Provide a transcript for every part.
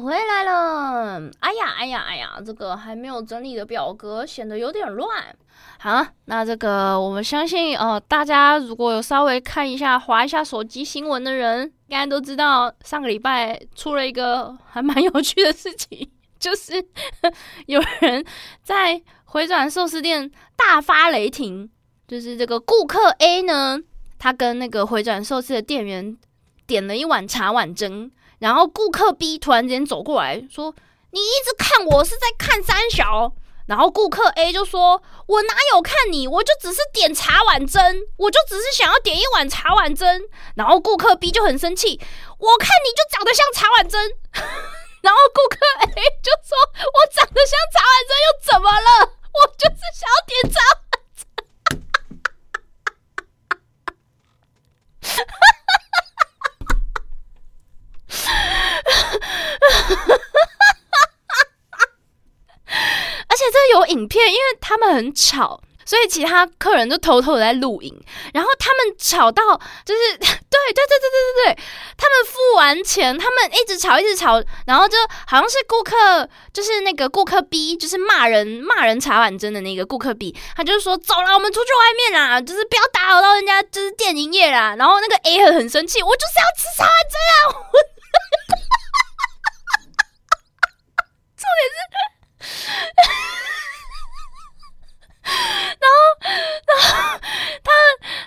回来了。哎呀，哎呀，哎呀，这个还没有整理的表格显得有点乱。好，那这个我们相信，呃，大家如果有稍微看一下、划一下手机新闻的人，应该都知道上个礼拜出了一个还蛮有趣的事情，就是有人在回转寿司店大发雷霆，就是这个顾客 A 呢，他跟那个回转寿司的店员点了一碗茶碗蒸。然后顾客 B 突然间走过来说：“你一直看我是在看三小。”然后顾客 A 就说：“我哪有看你？我就只是点茶碗蒸，我就只是想要点一碗茶碗蒸。”然后顾客 B 就很生气：“我看你就长得像茶碗蒸。” 然后顾客 A 就说：“我长得像茶碗蒸又怎么了？我就是想要点茶碗蒸。” 而且这有影片，因为他们很吵，所以其他客人就偷偷的在录影。然后他们吵到，就是对对对对对对对，他们付完钱，他们一直吵一直吵，然后就好像是顾客，就是那个顾客 B，就是骂人骂人茶碗蒸的那个顾客 B，他就说走了，我们出去外面啦，就是不要打扰到人家，就是店营业啦。然后那个 A 很很生气，我就是要吃茶碗蒸啊！重点是，然后，然后他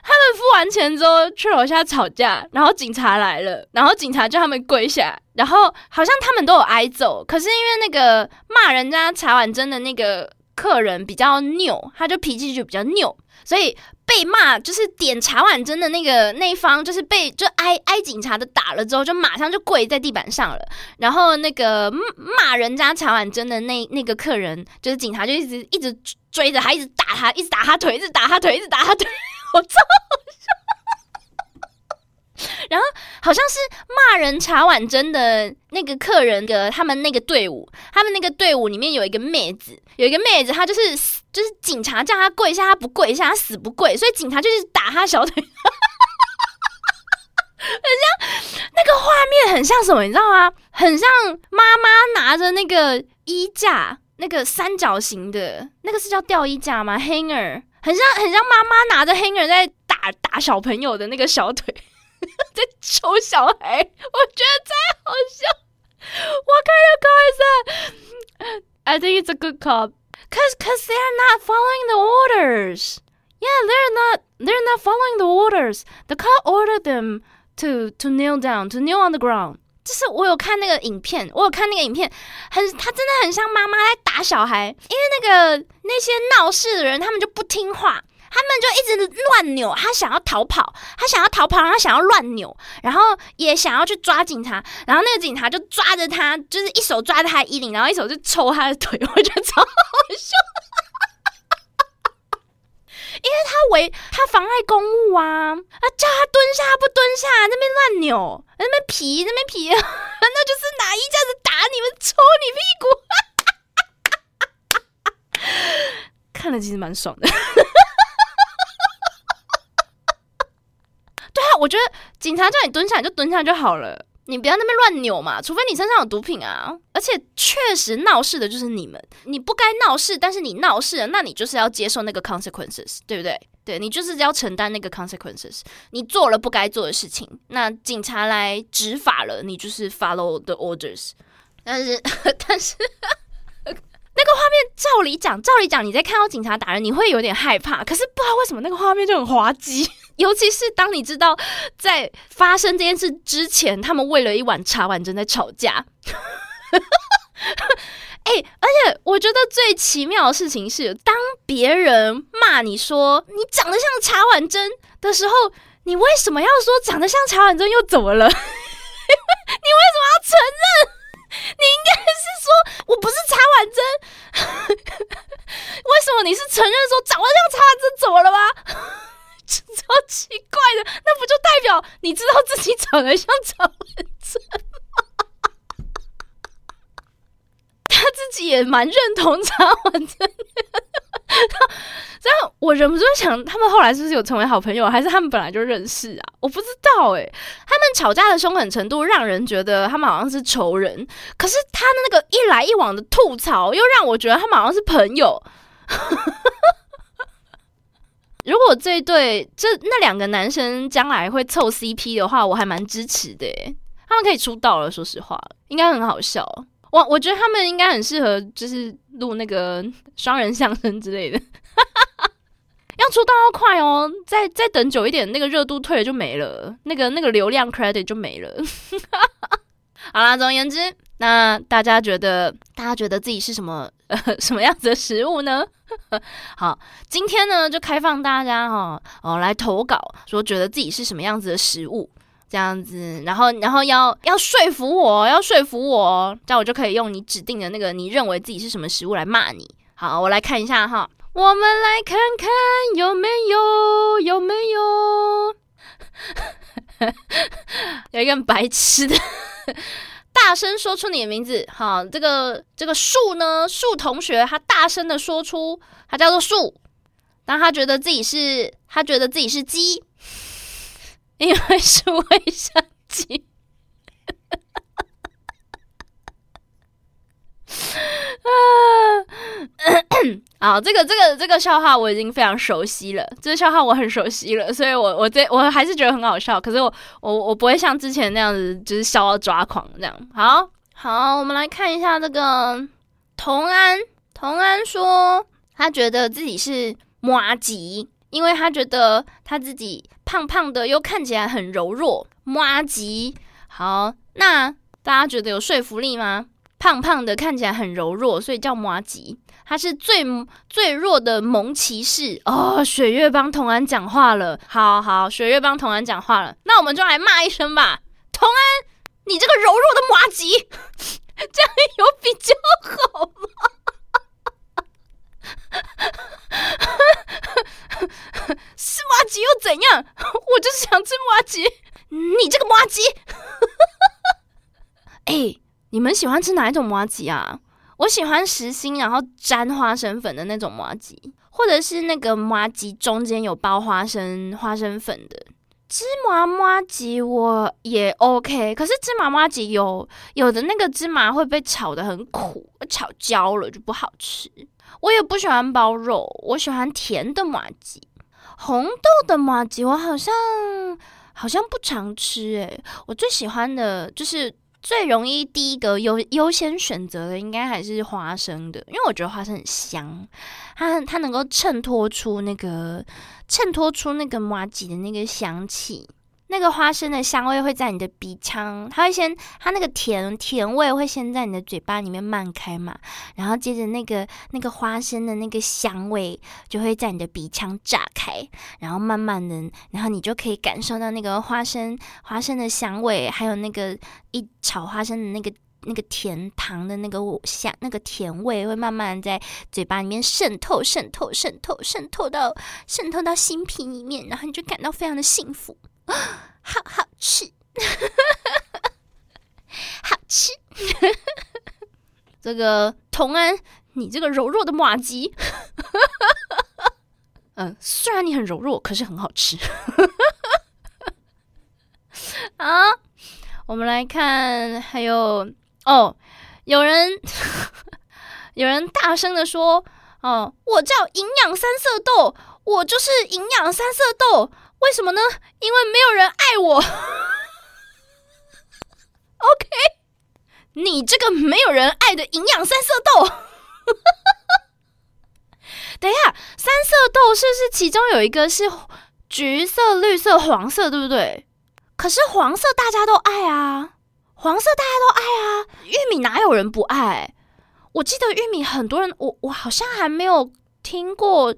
他们付完钱之后去楼下吵架，然后警察来了，然后警察叫他们跪下，然后好像他们都有挨揍，可是因为那个骂人家茶碗蒸的那个客人比较拗，他就脾气就比较拗，所以。被骂就是点茶碗针的那个那一方，就是被就挨挨警察的打了之后，就马上就跪在地板上了。然后那个骂人家茶碗针的那那个客人，就是警察就一直一直追着他，一直打他，一直打他腿，一直打他腿，一直打他腿。我操！然后好像是骂人茶碗蒸的那个客人的他们那个队伍，他们那个队伍里面有一个妹子，有一个妹子，她就是就是警察叫她跪下，她不跪下，她死不跪，所以警察就是打她小腿，很像那个画面，很像什么，你知道吗？很像妈妈拿着那个衣架，那个三角形的那个是叫吊衣架吗？Hanger，很像很像妈妈拿着 Hanger 在打打小朋友的那个小腿。在抽小孩，我觉得太好笑。What kind of car is that? I think it's a good cop. Cause, cause they're not following the orders. Yeah, they're not. They're not following the orders. The cop ordered them to to kneel down, to kneel on the ground. 就是我有看那个影片，我有看那个影片，很，他真的很像妈妈在打小孩，因为那个那些闹事的人，他们就不听话。他们就一直乱扭，他想要逃跑，他想要逃跑，他想要乱扭，然后也想要去抓警察，然后那个警察就抓着他，就是一手抓着他衣领，然后一手就抽他的腿，我觉得超好笑，因为他违他妨碍公务啊，啊叫他蹲下不蹲下，那边乱扭，那边皮那边皮，那就是拿衣架子打你们，抽你屁股，看了其实蛮爽的。我觉得警察叫你蹲下，你就蹲下就好了，你不要那边乱扭嘛。除非你身上有毒品啊，而且确实闹事的就是你们，你不该闹事，但是你闹事了，那你就是要接受那个 consequences，对不对？对你就是要承担那个 consequences。你做了不该做的事情，那警察来执法了，你就是 follow the orders。但是，但是。那个画面，照理讲，照理讲，你在看到警察打人，你会有点害怕。可是不知道为什么，那个画面就很滑稽。尤其是当你知道在发生这件事之前，他们为了一碗茶碗正在吵架。哎，而且我觉得最奇妙的事情是，当别人骂你说你长得像茶碗蒸的时候，你为什么要说长得像茶碗蒸又怎么了？你为什么要承认？你应该是说我不是茶碗蒸，为什么你是承认说长得像茶碗蒸怎么了吗？超奇怪的，那不就代表你知道自己长得像茶碗蒸吗？他自己也蛮认同茶碗蒸的，这样我忍不住想，他们后来是不是有成为好朋友，还是他们本来就认识啊？我不知道哎，他们吵架的凶狠程度让人觉得他们好像是仇人，可是他的那个一来一往的吐槽，又让我觉得他们好像是朋友。如果这对这那两个男生将来会凑 CP 的话，我还蛮支持的。他们可以出道了，说实话，应该很好笑。我我觉得他们应该很适合，就是录那个双人相声之类的。要出道要快哦，再再等久一点，那个热度退了就没了，那个那个流量 credit 就没了。好啦，总而言之，那大家觉得大家觉得自己是什么呃 什么样子的食物呢？好，今天呢就开放大家哈哦来投稿，说觉得自己是什么样子的食物，这样子，然后然后要要说服我，要说服我，这样我就可以用你指定的那个你认为自己是什么食物来骂你。好，我来看一下哈。我们来看看有没有有没有 有一个白痴的，大声说出你的名字。好，这个这个树呢，树同学他大声的说出，他叫做树，但他觉得自己是他觉得自己是鸡，因为是卫生鸡。啊，好这个这个这个笑话我已经非常熟悉了，这个笑话我很熟悉了，所以我我这我还是觉得很好笑。可是我我我不会像之前那样子，就是笑到抓狂这样。好好，我们来看一下这个童安。童安说，他觉得自己是麻吉，因为他觉得他自己胖胖的，又看起来很柔弱。麻吉，好，那大家觉得有说服力吗？胖胖的，看起来很柔弱，所以叫麻吉。他是最最弱的萌骑士哦。雪月帮童安讲话了，好好，雪月帮童安讲话了，那我们就来骂一声吧。童安，你这个柔弱的麻吉，这样有比较好吗？是麻吉又怎样？我就是想吃麻吉。你这个麻吉，哎。你们喜欢吃哪一种麻吉啊？我喜欢实心，然后沾花生粉的那种麻吉，或者是那个麻吉中间有包花生花生粉的芝麻麻吉，我也 OK。可是芝麻麻吉有有的那个芝麻会被炒的很苦，炒焦了就不好吃。我也不喜欢包肉，我喜欢甜的麻吉，红豆的麻吉我好像好像不常吃诶，我最喜欢的就是。最容易第一个优优先选择的应该还是花生的，因为我觉得花生很香，它它能够衬托出那个衬托出那个麻吉的那个香气，那个花生的香味会在你的鼻腔，它会先它那个甜甜味会先在你的嘴巴里面漫开嘛，然后接着那个那个花生的那个香味就会在你的鼻腔炸开，然后慢慢的，然后你就可以感受到那个花生花生的香味，还有那个。一炒花生的那个那个甜糖的那个香，那个甜味会慢慢在嘴巴里面渗透、渗透、渗透、渗透到渗透到心皮里面，然后你就感到非常的幸福，好好吃，好吃。这个童安，你这个柔弱的马吉，嗯，虽然你很柔弱，可是很好吃。啊。我们来看，还有哦，有人有人大声的说：“哦，我叫营养三色豆，我就是营养三色豆。为什么呢？因为没有人爱我。”OK，你这个没有人爱的营养三色豆。等一下，三色豆是不是其中有一个是橘色、绿色、黄色，对不对？可是黄色大家都爱啊，黄色大家都爱啊，玉米哪有人不爱？我记得玉米很多人，我我好像还没有听过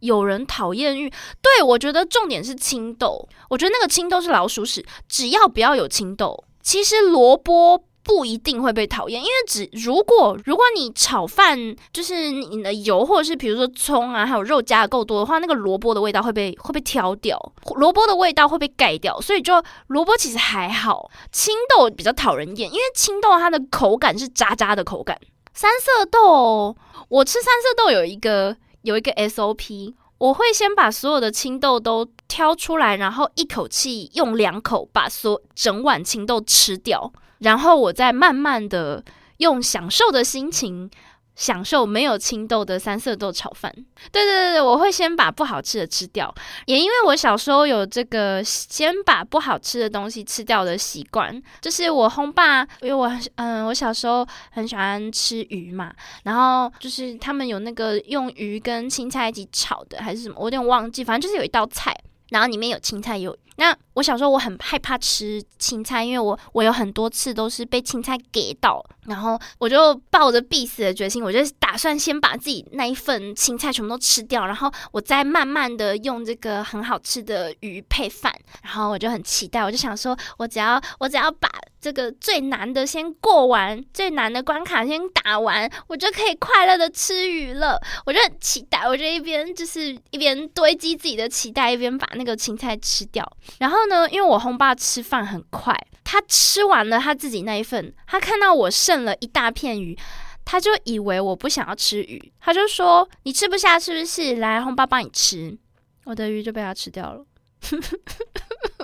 有人讨厌玉。对我觉得重点是青豆，我觉得那个青豆是老鼠屎，只要不要有青豆，其实萝卜。不一定会被讨厌，因为只如果如果你炒饭就是你的油或者是比如说葱啊还有肉加的够多的话，那个萝卜的味道会被会被挑掉，萝卜的味道会被盖掉，所以就萝卜其实还好，青豆比较讨人厌，因为青豆它的口感是渣渣的口感。三色豆，我吃三色豆有一个有一个 SOP，我会先把所有的青豆都挑出来，然后一口气用两口把所整碗青豆吃掉，然后我再慢慢的用享受的心情。享受没有青豆的三色豆炒饭。对对对对，我会先把不好吃的吃掉，也因为我小时候有这个先把不好吃的东西吃掉的习惯。就是我轰爸，因为我嗯，我小时候很喜欢吃鱼嘛，然后就是他们有那个用鱼跟青菜一起炒的，还是什么，我有点忘记，反正就是有一道菜。然后里面有青菜，有那我小时候我很害怕吃青菜，因为我我有很多次都是被青菜给到，然后我就抱着必死的决心，我就打算先把自己那一份青菜全部都吃掉，然后我再慢慢的用这个很好吃的鱼配饭，然后我就很期待，我就想说，我只要我只要把这个最难的先过完，最难的关卡先打完，我就可以快乐的吃鱼了，我就很期待，我就一边就是一边堆积自己的期待，一边把。那个青菜吃掉，然后呢？因为我红爸吃饭很快，他吃完了他自己那一份，他看到我剩了一大片鱼，他就以为我不想要吃鱼，他就说：“你吃不下是不是？来，红爸帮你吃。”我的鱼就被他吃掉了，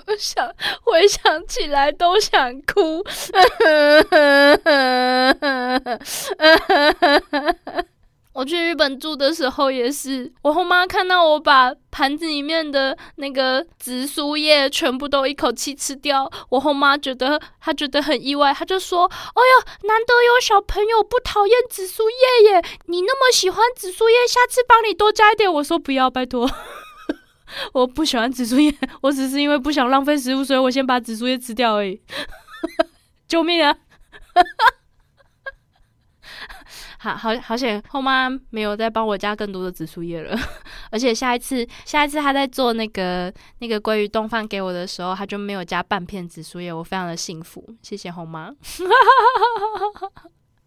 我想回想起来都想哭。日本住的时候也是，我后妈看到我把盘子里面的那个紫苏叶全部都一口气吃掉，我后妈觉得她觉得很意外，她就说：“哎呦，难得有小朋友不讨厌紫苏叶耶，你那么喜欢紫苏叶，下次帮你多加一点。”我说：“不要，拜托，我不喜欢紫苏叶，我只是因为不想浪费食物，所以我先把紫苏叶吃掉而已。救命啊！”好好好险，后妈没有再帮我加更多的紫苏叶了。而且下一次，下一次她在做那个那个鲑鱼冻饭给我的时候，她就没有加半片紫苏叶，我非常的幸福。谢谢后妈。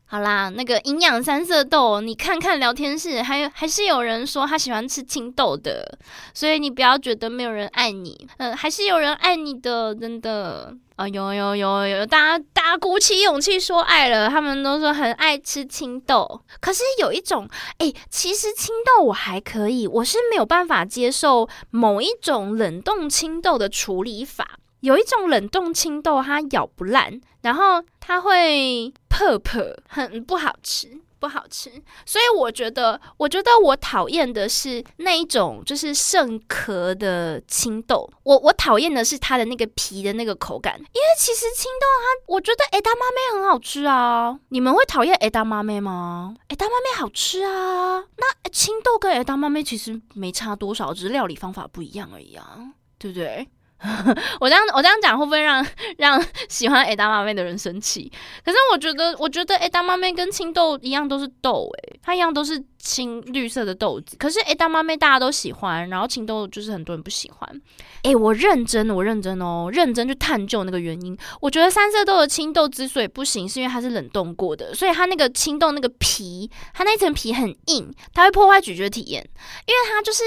好啦，那个营养三色豆，你看看聊天室，还有还是有人说他喜欢吃青豆的，所以你不要觉得没有人爱你，嗯，还是有人爱你的，真的啊，有有有有，大家大家鼓起勇气说爱了，他们都说很爱吃青豆，可是有一种，哎，其实青豆我还可以，我是没有办法接受某一种冷冻青豆的处理法。有一种冷冻青豆，它咬不烂，然后它会破破，很不好吃，不好吃。所以我觉得，我觉得我讨厌的是那一种，就是剩壳的青豆。我我讨厌的是它的那个皮的那个口感。因为其实青豆它，我觉得诶大妈妹很好吃啊。你们会讨厌诶大妈妹吗？诶大妈妹好吃啊。那青豆跟诶大妈妹其实没差多少，只是料理方法不一样而已啊，对不对？我这样我这样讲会不会让让喜欢 A 大妈妹的人生气？可是我觉得我觉得 A 大妈妹跟青豆一样都是豆诶，它一样都是青绿色的豆子。可是 A 大妈妹大家都喜欢，然后青豆就是很多人不喜欢。诶，我认真，我认真哦，认真去探究那个原因。我觉得三色豆的青豆之所以不行，是因为它是冷冻过的，所以它那个青豆那个皮，它那层皮很硬，它会破坏咀嚼体验，因为它就是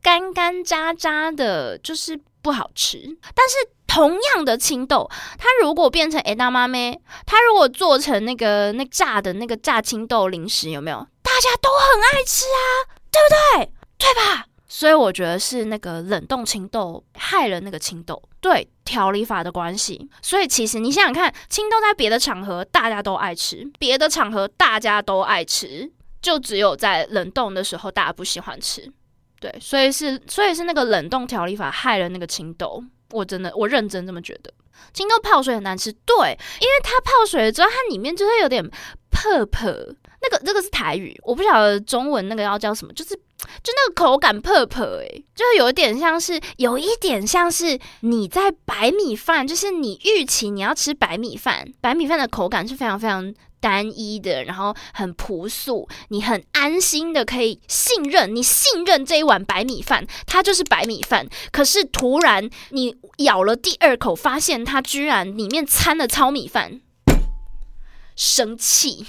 干干渣渣的，就是。不好吃，但是同样的青豆，它如果变成诶大妈咩，它如果做成那个那炸的那个炸青豆零食，有没有？大家都很爱吃啊，对不对？对吧？所以我觉得是那个冷冻青豆害了那个青豆，对调理法的关系。所以其实你想想看，青豆在别的场合大家都爱吃，别的场合大家都爱吃，就只有在冷冻的时候大家不喜欢吃。对，所以是，所以是那个冷冻调理法害了那个青豆，我真的，我认真这么觉得。青豆泡水很难吃，对，因为它泡水了之后，它里面就会有点破破，那个这个是台语，我不晓得中文那个要叫什么，就是 就那个口感破破，诶，就有一点像是，有一点像是你在白米饭，就是你预期你要吃白米饭，白米饭的口感是非常非常。单一的，然后很朴素，你很安心的可以信任，你信任这一碗白米饭，它就是白米饭。可是突然你咬了第二口，发现它居然里面掺了糙米饭，生气。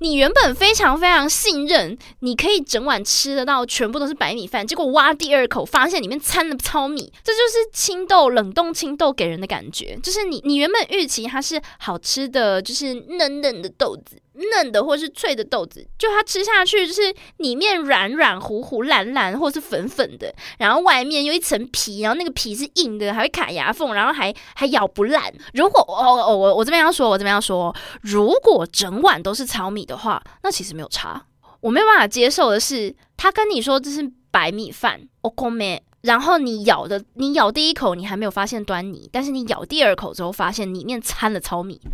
你原本非常非常信任，你可以整碗吃得到，全部都是白米饭。结果挖第二口，发现里面掺了糙米，这就是青豆冷冻青豆给人的感觉。就是你，你原本预期它是好吃的，就是嫩嫩的豆子，嫩的或是脆的豆子，就它吃下去就是里面软软糊糊、烂烂或是粉粉的，然后外面有一层皮，然后那个皮是硬的，还会卡牙缝，然后还还咬不烂。如果哦哦我我这边要说，我这边要说，如果整碗都是糙米的话，那其实没有差。我没有办法接受的是，他跟你说这是白米饭，o k？然后你咬的，你咬第一口你还没有发现端倪，但是你咬第二口之后，发现里面掺了糙米，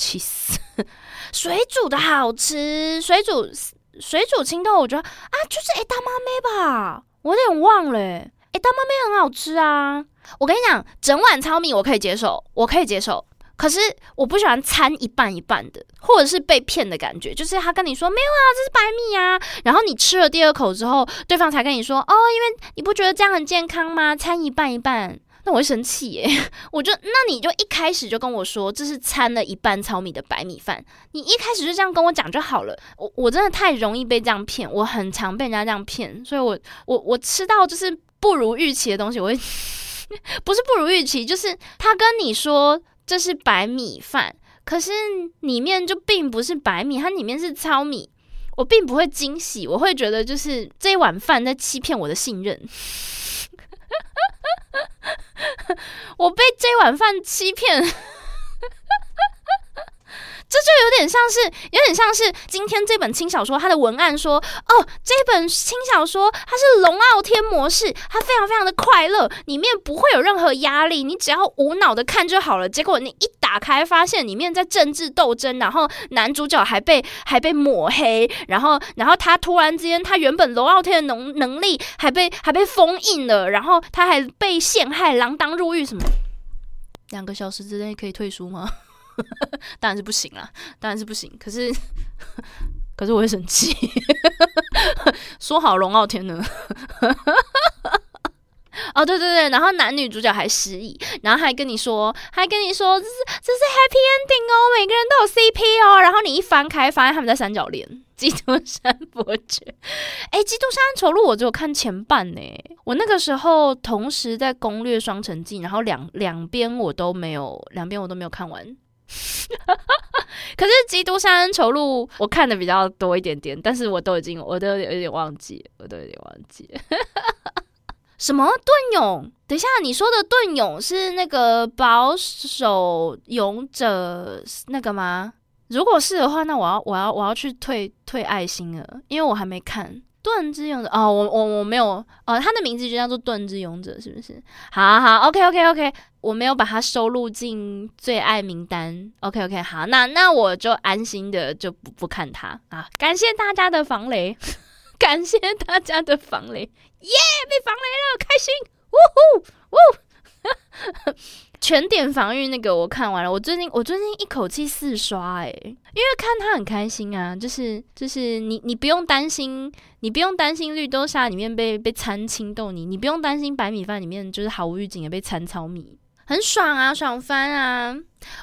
气死！水煮的好吃，水煮水煮青豆，我觉得啊，就是哎大妈妹吧，我有点忘了，哎大妈妹很好吃啊。我跟你讲，整碗糙米我可以接受，我可以接受。可是我不喜欢掺一半一半的，或者是被骗的感觉，就是他跟你说没有啊，这是白米啊，然后你吃了第二口之后，对方才跟你说哦，因为你不觉得这样很健康吗？掺一半一半，那我会生气耶。我就那你就一开始就跟我说这是掺了一半糙米的白米饭，你一开始就这样跟我讲就好了。我我真的太容易被这样骗，我很常被人家这样骗，所以我我我吃到就是不如预期的东西，我会 不是不如预期，就是他跟你说。这是白米饭，可是里面就并不是白米，它里面是糙米。我并不会惊喜，我会觉得就是这一碗饭在欺骗我的信任。我被这碗饭欺骗。这就有点像是，有点像是今天这本轻小说，它的文案说，哦，这本轻小说它是龙傲天模式，它非常非常的快乐，里面不会有任何压力，你只要无脑的看就好了。结果你一打开，发现里面在政治斗争，然后男主角还被还被抹黑，然后然后他突然之间，他原本龙傲天的能能力还被还被封印了，然后他还被陷害，锒铛入狱什么？两个小时之内可以退出吗？当然是不行啦，当然是不行。可是，可是我会生气。说好龙傲天呢？哦，对对对，然后男女主角还失忆，然后还跟你说，还跟你说这是这是 happy ending 哦，每个人都有 CP 哦。然后你一翻开，发现他们在三角恋。基督山伯爵，哎，基督山丑路我只有看前半呢。我那个时候同时在攻略双城记，然后两两边我都没有，两边我都没有看完。可是《基督山恩仇录》我看的比较多一点点，但是我都已经我都有点忘记，我都有点忘记。什么盾勇？等一下，你说的盾勇是那个保守勇者那个吗？如果是的话，那我要我要我要去退退爱心了，因为我还没看。盾之勇者哦，我我我没有哦，他的名字就叫做盾之勇者，是不是？好好，OK OK OK，我没有把它收录进最爱名单，OK OK，好，那那我就安心的就不不看他啊！感谢大家的防雷，感谢大家的防雷，耶，被防雷了，开心，呜呼呜。全点防御那个我看完了，我最近我最近一口气四刷诶，因为看他很开心啊，就是就是你你不用担心，你不用担心绿豆沙里面被被掺青豆泥，你不用担心白米饭里面就是毫无预警的被掺糙米，很爽啊，爽翻啊！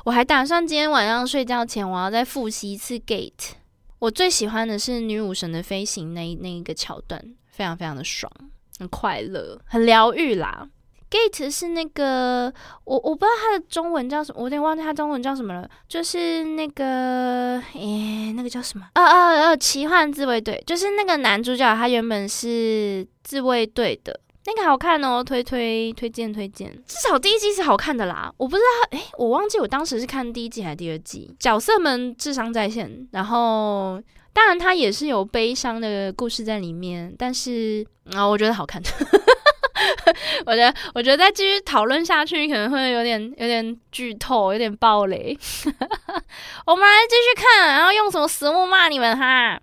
我还打算今天晚上睡觉前我要再复习一次 Gate，我最喜欢的是女武神的飞行那那一个桥段，非常非常的爽，很快乐，很疗愈啦。Gate 是那个我我不知道它的中文叫什么，我有点忘记它中文叫什么了。就是那个诶，那个叫什么？呃呃呃，奇幻自卫队，就是那个男主角，他原本是自卫队的，那个好看哦，推推推荐推荐。至少第一季是好看的啦，我不知道，诶，我忘记我当时是看第一季还是第二季。角色们智商在线，然后当然他也是有悲伤的故事在里面，但是啊，我觉得好看。我觉得，我觉得再继续讨论下去，可能会有点有点剧透，有点暴雷。我们来继续看，然后用什么食物骂你们哈？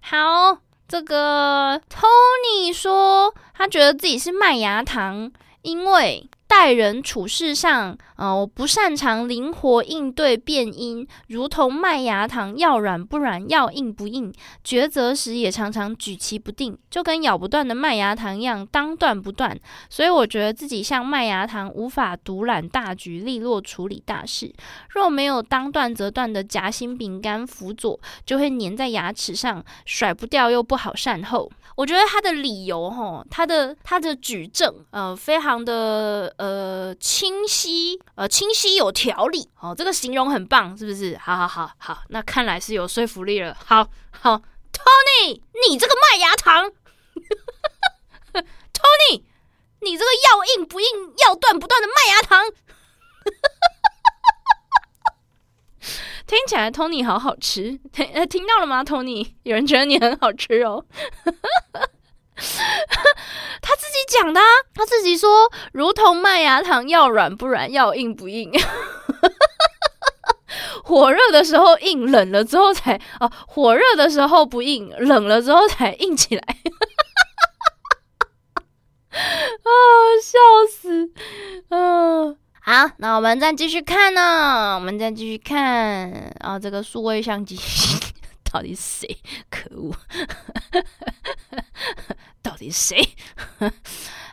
好，这个 Tony 说他觉得自己是麦芽糖，因为。待人处事上，呃，我不擅长灵活应对变音，如同麦芽糖要软不软，要硬不硬，抉择时也常常举棋不定，就跟咬不断的麦芽糖一样，当断不断。所以我觉得自己像麦芽糖，无法独揽大局，利落处理大事。若没有当断则断的夹心饼干辅佐，就会粘在牙齿上，甩不掉又不好善后。我觉得他的理由，哈，他的他的举证，呃，非常的。呃清晰，呃清晰有条理。哦，这个形容很棒，是不是？好好好好，那看来是有说服力了。好好，Tony，你这个麦芽糖，Tony，你这个要硬不硬、要断不断的麦芽糖。听起来 Tony 好好吃，听听到了吗？Tony，有人觉得你很好吃哦。他自己讲的，他自己说，如同麦芽糖，要软不软，要硬不硬。火热的时候硬，冷了之后才哦，火热的时候不硬，冷了之后才硬起来。啊，笑死！嗯。好，那我们再继续看呢。我们再继续看啊，这个数位相机到底谁？可恶！到底是谁？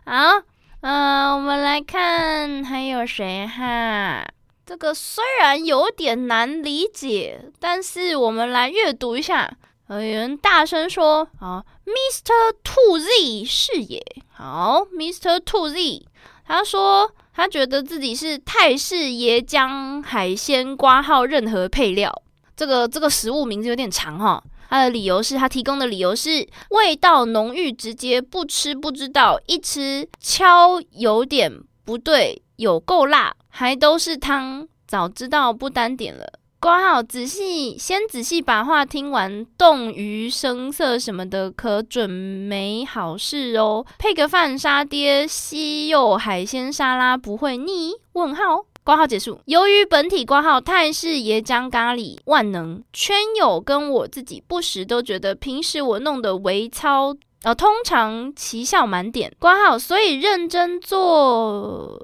好，嗯，我们来看还有谁哈？这个虽然有点难理解，但是我们来阅读一下。有人大声说：“啊，Mr. Two Z 是也。”好，Mr. Two Z，他说。他觉得自己是泰式椰浆海鲜挂号任何配料，这个这个食物名字有点长哈。他的理由是他提供的理由是味道浓郁直接，不吃不知道，一吃敲有点不对，有够辣，还都是汤，早知道不单点了。挂号，仔细先仔细把话听完，动鱼生色什么的，可准没好事哦。配个饭沙爹西柚海鲜沙拉不会腻？问号。挂号结束。由于本体挂号泰式椰浆咖喱万能，圈友跟我自己不时都觉得平时我弄的微操，呃，通常奇效满点。挂号，所以认真做。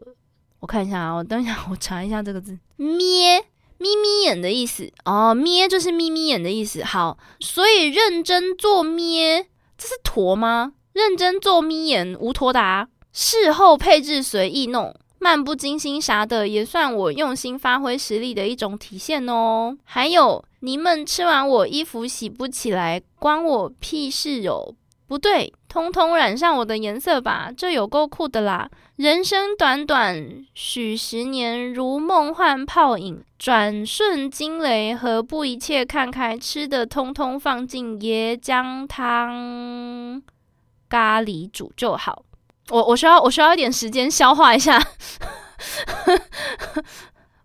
我看一下啊，我等一下我查一下这个字，咩。眯眯眼的意思哦，咩就是眯眯眼的意思。好，所以认真做咩，这是坨吗？认真做眯眼无坨达，事后配置随意弄，漫不经心啥的，也算我用心发挥实力的一种体现哦。还有，你们吃完我衣服洗不起来，关我屁事哦。不对，通通染上我的颜色吧，这有够酷的啦！人生短短许十年，如梦幻泡影，转瞬惊雷，何不一切看开？吃的通通放进椰浆汤咖喱煮就好。我我需要我需要一点时间消化一下。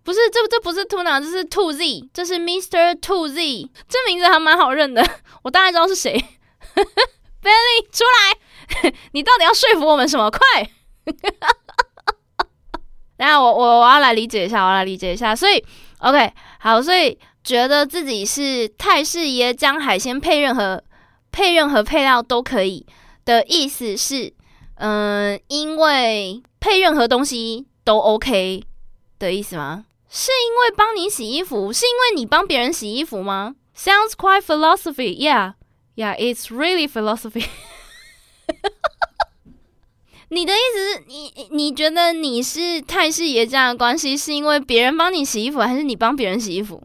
不是，这这不是 Tuna，这是 Two Z，这是 Mister Two Z，这名字还蛮好认的，我大概知道是谁。Benny 出来，你到底要说服我们什么？快！等下我我我要来理解一下，我要来理解一下。所以，OK，好，所以觉得自己是泰式椰浆海鲜配任何配任何配料都可以的意思是，嗯，因为配任何东西都 OK 的意思吗？是因为帮你洗衣服？是因为你帮别人洗衣服吗？Sounds quite philosophy, yeah, yeah, it's really philosophy. 你的意思是你你觉得你是泰式爷这样的关系，是因为别人帮你洗衣服，还是你帮别人洗衣服？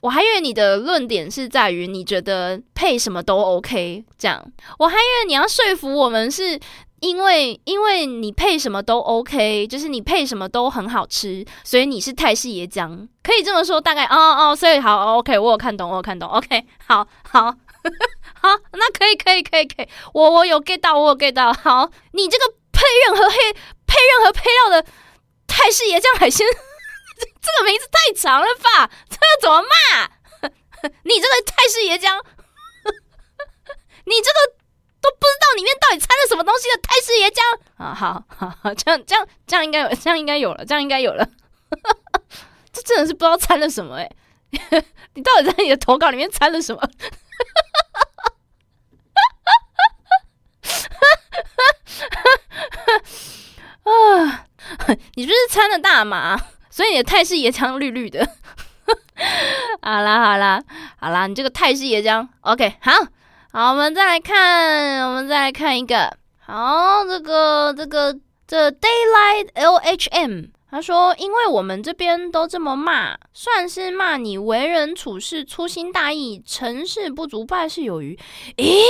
我还以为你的论点是在于你觉得配什么都 OK，这样。我还以为你要说服我们是因为因为你配什么都 OK，就是你配什么都很好吃，所以你是泰式椰浆，可以这么说。大概哦哦，所以好 OK，我有看懂，我有看懂。OK，好好。好，那可以，可以，可以，可以。我我有 get 到，我有 get 到。好，你这个配任何配配任何配料的泰式椰浆海鲜，这个名字太长了吧？这个怎么骂？你这个泰式椰浆，你这个都不知道里面到底掺了什么东西的泰式椰浆啊！好好好，这样这样这样应该有，这样应该有了，这样应该有了。这真的是不知道掺了什么哎！你到底在你的投稿里面掺了什么？啊！你不是掺了大麻，所以你的泰式椰浆绿绿的。好啦好啦好啦，你这个泰式椰浆，OK，好好，我们再来看，我们再来看一个，好，这个这个这 Daylight LHM。他说：“因为我们这边都这么骂，算是骂你为人处事粗心大意、成事不足、败事有余。”咦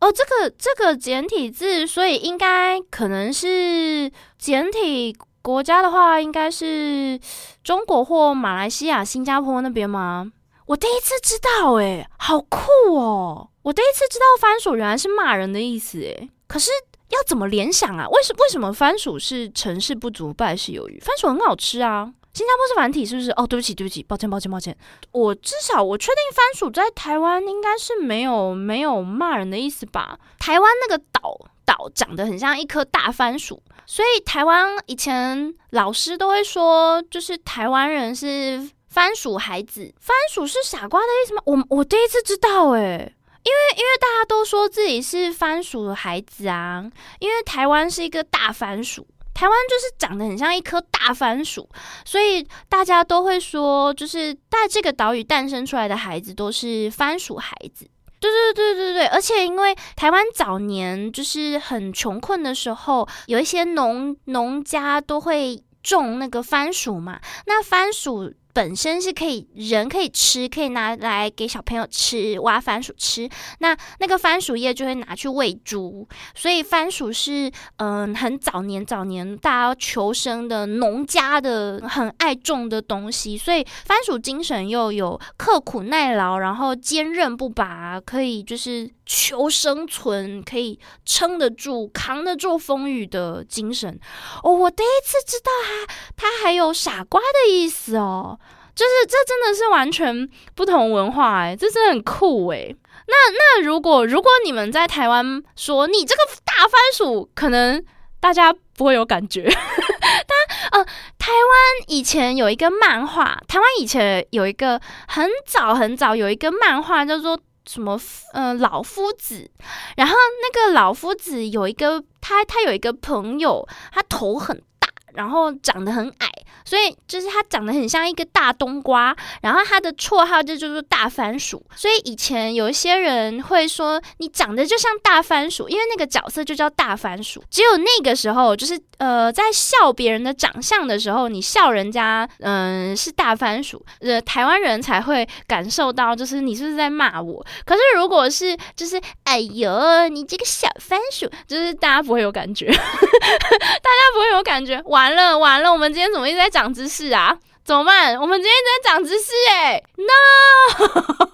哦，这个这个简体字，所以应该可能是简体国家的话，应该是中国或马来西亚、新加坡那边吗？我第一次知道，诶，好酷哦！我第一次知道番薯原来是骂人的意思，诶，可是要怎么联想啊？为什为什么番薯是成事不足败事有余？番薯很好吃啊。新加坡是繁体是不是？哦，对不起，对不起，抱歉，抱歉，抱歉。我至少我确定番薯在台湾应该是没有没有骂人的意思吧？台湾那个岛岛长得很像一颗大番薯，所以台湾以前老师都会说，就是台湾人是番薯孩子，番薯是傻瓜的意思吗？我我第一次知道，诶，因为因为大家都说自己是番薯的孩子啊，因为台湾是一个大番薯。台湾就是长得很像一颗大番薯，所以大家都会说，就是在这个岛屿诞生出来的孩子都是番薯孩子。对对对对对，而且因为台湾早年就是很穷困的时候，有一些农农家都会种那个番薯嘛，那番薯。本身是可以人可以吃，可以拿来给小朋友吃，挖番薯吃。那那个番薯叶就会拿去喂猪，所以番薯是嗯很早年早年大家求生的农家的很爱种的东西。所以番薯精神又有刻苦耐劳，然后坚韧不拔，可以就是求生存，可以撑得住、扛得住风雨的精神。哦，我第一次知道它它还有傻瓜的意思哦。就是这真的是完全不同文化哎，这真的很酷哎。那那如果如果你们在台湾说你这个大番薯，可能大家不会有感觉。但呃，台湾以前有一个漫画，台湾以前有一个很早很早有一个漫画叫做什么呃老夫子，然后那个老夫子有一个他他有一个朋友，他头很大，然后长得很矮。所以就是它长得很像一个大冬瓜，然后它的绰号就叫做大番薯。所以以前有一些人会说你长得就像大番薯，因为那个角色就叫大番薯。只有那个时候，就是呃，在笑别人的长相的时候，你笑人家嗯是大番薯，呃，台湾人才会感受到就是你是不是在骂我。可是如果是就是哎呦你这个小番薯，就是大家不会有感觉，大家不会有感觉。完了完了，我们今天怎么一在讲？长知识啊，怎么办？我们今天在长知识哎，no！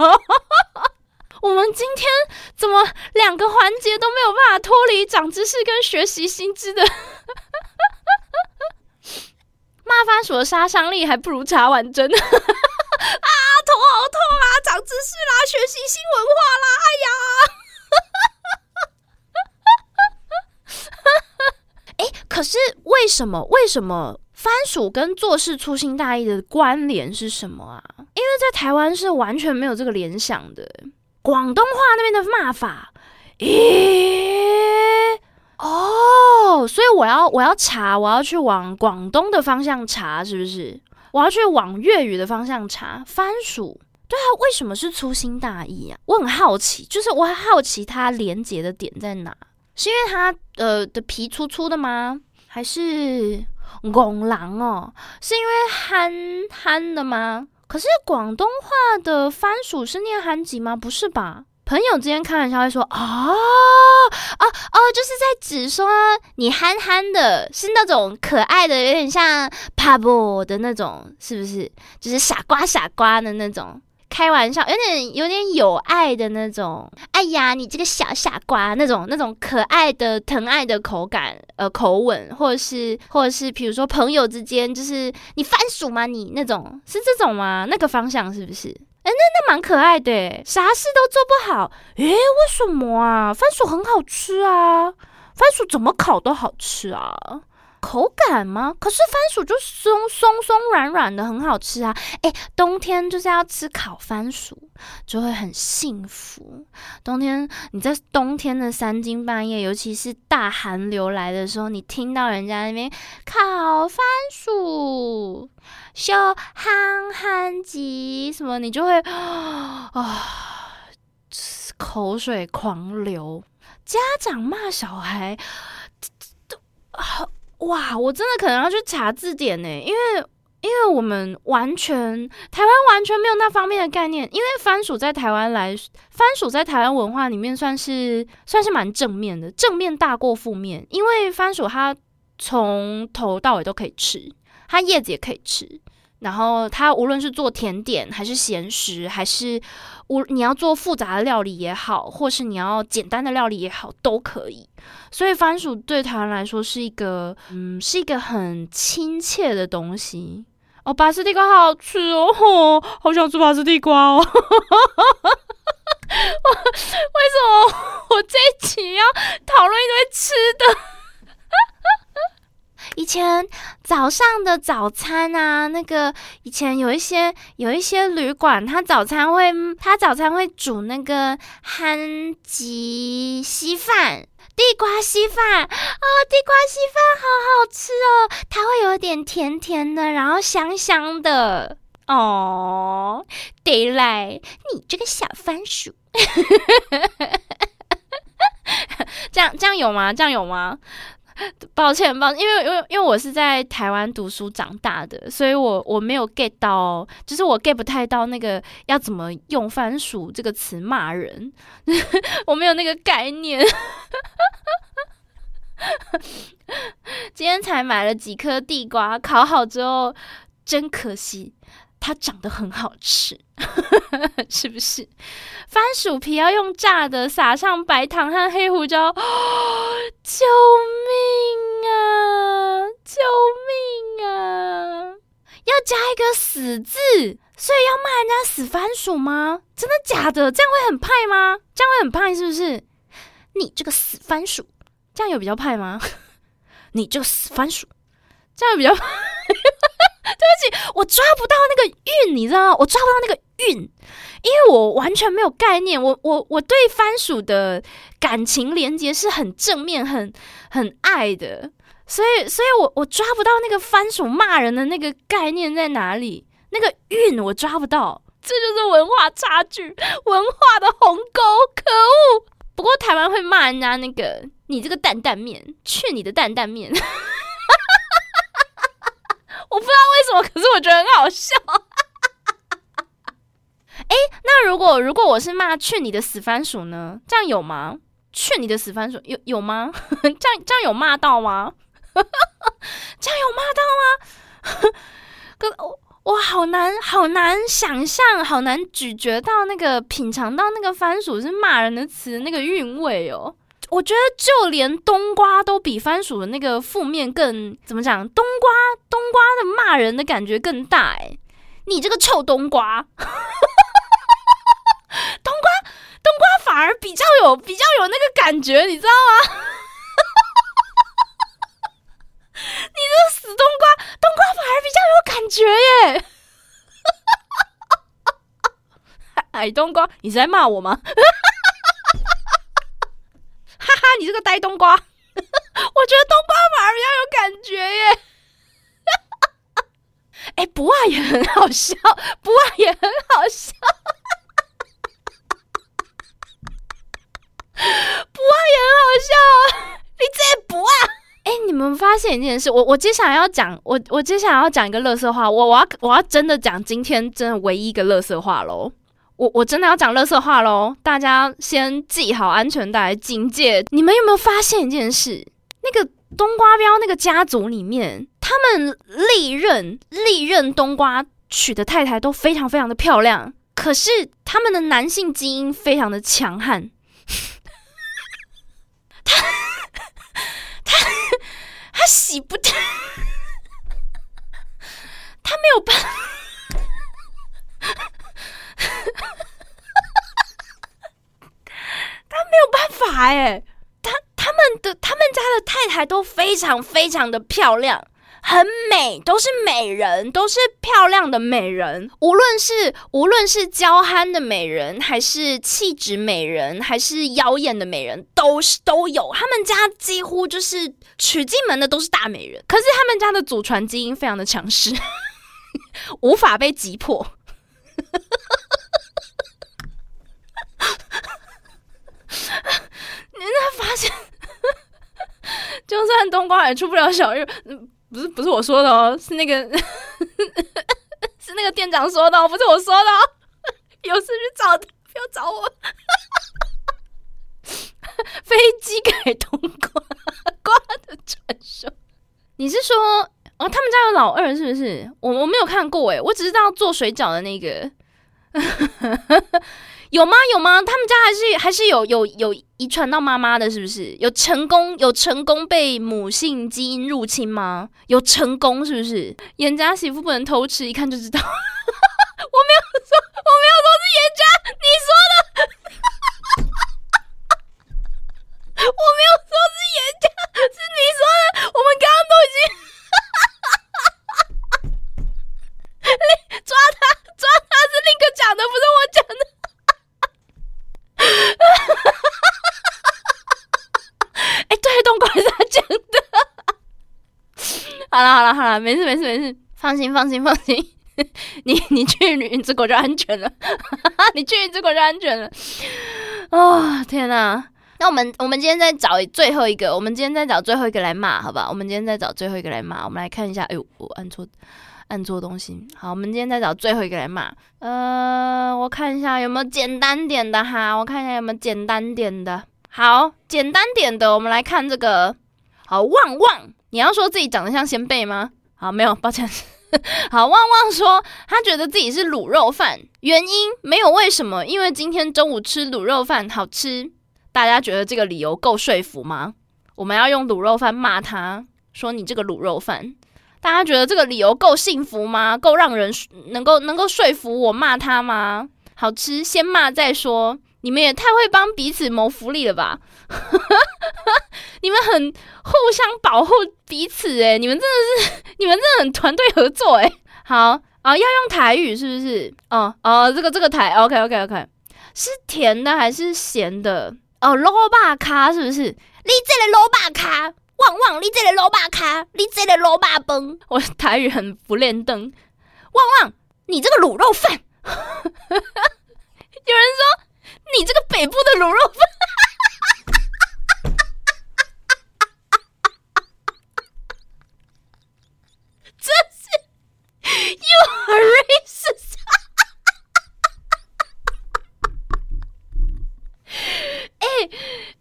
我们今天怎么两个环节都没有办法脱离长知识跟学习新知的？骂番薯的杀伤力还不如茶碗蒸啊！头好痛啊！长知识啦，学习新文化啦！哎呀！哎，可是为什么？为什么？番薯跟做事粗心大意的关联是什么啊？因为在台湾是完全没有这个联想的。广东话那边的骂法，咦，哦，所以我要我要查，我要去往广东的方向查，是不是？我要去往粤语的方向查番薯。对啊，为什么是粗心大意啊？我很好奇，就是我很好奇它连接的点在哪？是因为它呃的皮粗粗的吗？还是？拱狼哦，是因为憨憨的吗？可是广东话的番薯是念憨吉吗？不是吧？朋友之间开玩笑会说啊哦哦，就是在指说你憨憨的，是那种可爱的，有点像 Pablo 的那种，是不是？就是傻瓜傻瓜的那种。开玩笑，有点有点有爱的那种。哎呀，你这个小傻瓜，那种那种可爱的疼爱的口感，呃，口吻，或者是或者是，比如说朋友之间，就是你番薯吗？你那种是这种吗？那个方向是不是？哎，那那蛮可爱的，啥事都做不好。诶，为什么啊？番薯很好吃啊，番薯怎么烤都好吃啊。口感吗？可是番薯就松松松软软的，很好吃啊！哎，冬天就是要吃烤番薯，就会很幸福。冬天你在冬天的三更半夜，尤其是大寒流来的时候，你听到人家那边烤番薯、小憨憨鸡什么，你就会啊口水狂流。家长骂小孩，都好。哇，我真的可能要去查字典呢，因为因为我们完全台湾完全没有那方面的概念，因为番薯在台湾来，番薯在台湾文化里面算是算是蛮正面的，正面大过负面，因为番薯它从头到尾都可以吃，它叶子也可以吃。然后它无论是做甜点，还是咸食，还是无你要做复杂的料理也好，或是你要简单的料理也好，都可以。所以番薯对台湾来说是一个，嗯，是一个很亲切的东西。哦，拔丝地瓜好好吃哦，吼，好想吃拔丝地瓜哦。为什么我这一集要讨论一堆吃的？以前早上的早餐啊，那个以前有一些有一些旅馆，他早餐会他早餐会煮那个憨吉稀饭、地瓜稀饭啊，地瓜稀饭好好吃哦，它会有点甜甜的，然后香香的哦。得来，你这个小番薯，这样这样有吗？这样有吗？抱歉，抱歉，因为因为因为我是在台湾读书长大的，所以我我没有 get 到，就是我 get 不太到那个要怎么用“番薯”这个词骂人，我没有那个概念。今天才买了几颗地瓜，烤好之后真可惜。它长得很好吃，是不是？番薯皮要用炸的，撒上白糖和黑胡椒，救命啊！救命啊！要加一个死字，所以要骂人家死番薯吗？真的假的？这样会很派吗？这样会很派是不是？你这个死番薯，这样有比较派吗？你这个死番薯，这样比较。对不起，我抓不到那个韵，你知道吗？我抓不到那个韵，因为我完全没有概念。我我我对番薯的感情连接是很正面、很很爱的，所以所以我我抓不到那个番薯骂人的那个概念在哪里，那个韵我抓不到，这就是文化差距，文化的鸿沟，可恶！不过台湾会骂人家那个你这个担担面，去你的担担面。我不知道为什么，可是我觉得很好笑。哎，那如果如果我是骂去你的死番薯呢？这样有吗？去你的死番薯有有吗？这样这样有骂到吗？这样有骂到吗？可我我好难好难想象，好难咀嚼到那个品尝到那个番薯是骂人的词那个韵味哦。我觉得就连冬瓜都比番薯的那个负面更怎么讲？冬瓜冬瓜的骂人的感觉更大哎！你这个臭冬瓜，冬瓜冬瓜反而比较有比较有那个感觉，你知道吗？你这个死冬瓜，冬瓜反而比较有感觉耶！矮 冬瓜，你是在骂我吗？哈你这个呆冬瓜，我觉得冬瓜反而比较有感觉耶。哎，不爱也很好笑，不爱也很好笑，不爱也很好笑。你这不爱？哎，你们发现一件事？我我接下来要讲，我我接下来要讲一个乐色话。我我要我要真的讲今天真的唯一一个乐色话喽。我我真的要讲乐色话喽！大家先系好安全带，警戒！你们有没有发现一件事？那个冬瓜标那个家族里面，他们历任历任冬瓜娶的太太都非常非常的漂亮，可是他们的男性基因非常的强悍。他他他洗不掉，他没有办法。他没有办法哎，他他们的他们家的太太都非常非常的漂亮，很美，都是美人，都是漂亮的美人。无论是无论是娇憨的美人，还是气质美人，还是妖艳的美人，都是都有。他们家几乎就是娶进门的都是大美人，可是他们家的祖传基因非常的强势，无法被击破。你在发 就算冬瓜也出不了小玉，不是不是我说的哦，是那个 是那个店长说的，哦不是我说的。哦有事去找他，不要找我。飞机改冬瓜瓜的传说，你是说哦？他们家有老二是不是？我我没有看过哎，我只知道做水饺的那个。有吗？有吗？他们家还是还是有有有遗传到妈妈的，是不是？有成功有成功被母性基因入侵吗？有成功是不是？严家媳妇不能偷吃，一看就知道。我没有说，我没有说是严家，你说的。我没有说是严家，是你说的。我们刚刚都已经，抓他，抓他是另一个讲的，不是我讲的。哎，对，东莞是他讲的。好了，好了，好了，没事，没事，没事，放心，放心，放心。你你去云之国就安全了，你去云之国就安全了。啊，天哪！那我们我们今天再找最后一个，我们今天再找最后一个来骂，好吧？我们今天再找最后一个来骂，我们来看一下。哎呦，我按错。按错东西，好，我们今天再找最后一个来骂。呃，我看一下有没有简单点的哈，我看一下有没有简单点的。好，简单点的，我们来看这个。好，旺旺，你要说自己长得像先辈吗？好，没有，抱歉。好，旺旺说他觉得自己是卤肉饭，原因没有为什么，因为今天中午吃卤肉饭好吃。大家觉得这个理由够说服吗？我们要用卤肉饭骂他，说你这个卤肉饭。大家觉得这个理由够幸福吗？够让人能够能够说服我骂他吗？好吃，先骂再说。你们也太会帮彼此谋福利了吧？你们很互相保护彼此诶，你们真的是，你们真的很团队合作诶。好啊，要用台语是不是？哦哦，这个这个台，OK OK OK，是甜的还是咸的？哦，萝卜卡是不是？你这个萝卜卡。旺旺，你这个萝卜卡，你这个萝卜崩，我台语很不练灯。旺旺，你这个卤肉饭，有人说你这个北部的卤肉饭，这是 you are racist。哎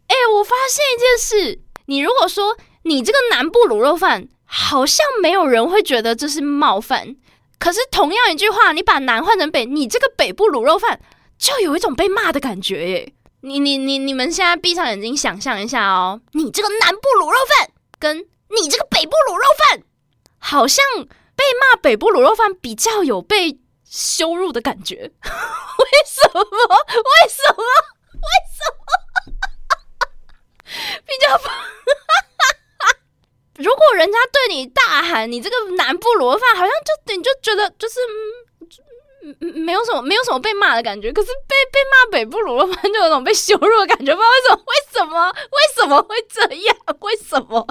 哎，我发现一件事。你如果说你这个南部卤肉饭，好像没有人会觉得这是冒犯。可是同样一句话，你把南换成北，你这个北部卤肉饭就有一种被骂的感觉耶。你你你你们现在闭上眼睛想象一下哦，你这个南部卤肉饭跟你这个北部卤肉饭，好像被骂北部卤肉饭比较有被羞辱的感觉。为什么？为什么？为什么？比较，如果人家对你大喊你这个南部罗饭，好像就你就觉得就是没有什么没有什么被骂的感觉，可是被被骂北部罗饭就有种被羞辱的感觉，不知道为什么？为什么？为什么会这样？为什么？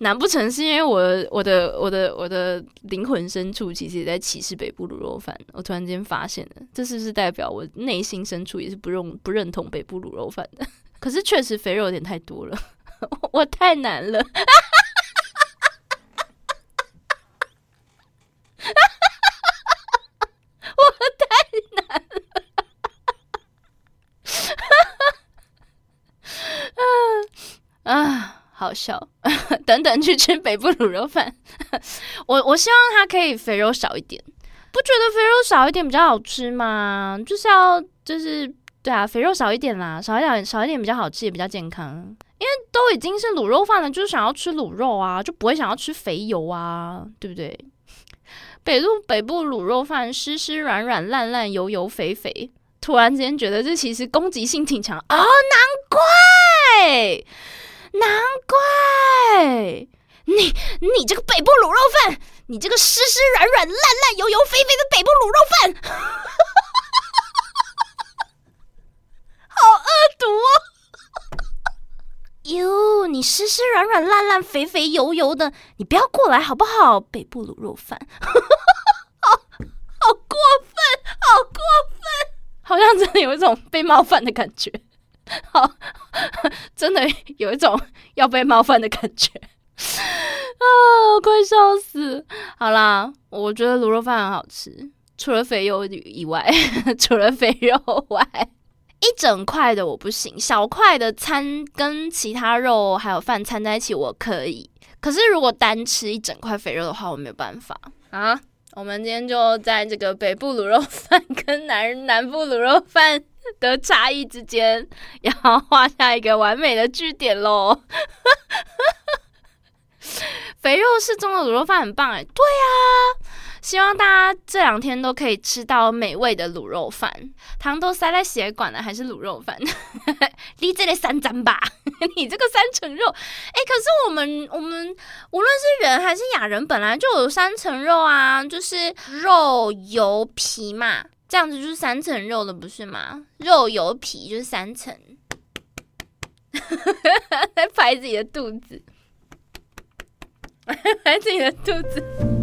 难不成是因为我我的我的我的灵魂深处其实也在歧视北部卤肉饭？我突然间发现了，这是不是代表我内心深处也是不认不认同北部卤肉饭的？可是确实肥肉有点太多了，我太难了，我太难了，啊，好笑，等等去吃北部卤肉饭，我我希望它可以肥肉少一点，不觉得肥肉少一点比较好吃吗？就是要就是。对啊，肥肉少一点啦，少一点少一点比较好吃，也比较健康。因为都已经是卤肉饭了，就是想要吃卤肉啊，就不会想要吃肥油啊，对不对？北部北部卤肉饭湿湿软软烂烂油油肥肥，突然之间觉得这其实攻击性挺强哦，难怪，难怪你你这个北部卤肉饭，你这个湿湿软软烂烂油油肥肥的北部卤肉饭。好恶毒哦！哟，你湿湿软软烂烂肥肥油油的，你不要过来好不好？北部卤肉饭，好好过分，好过分，好像真的有一种被冒犯的感觉，好，真的有一种要被冒犯的感觉啊。快笑死！好啦，我觉得卤肉饭很好吃，除了肥肉以外，除了肥肉外，一整块的我不行，小块的掺跟其他肉还有饭掺在一起我可以，可是如果单吃一整块肥肉的话，我没有办法啊。我们今天就在这个北部卤肉饭跟南南部卤肉饭的差异之间，要画下一个完美的句点喽。肥肉适中的卤肉饭很棒哎，对呀，希望大家这两天都可以吃到美味的卤肉饭，糖都塞在血管了，还是卤肉饭？你这里三张吧，你这个三层肉，哎，可是我们我们无论是人还是雅人，本来就有三层肉啊，就是肉油皮嘛，这样子就是三层肉的，不是吗？肉油皮就是三层，在 拍自己的肚子。拍自己的肚子。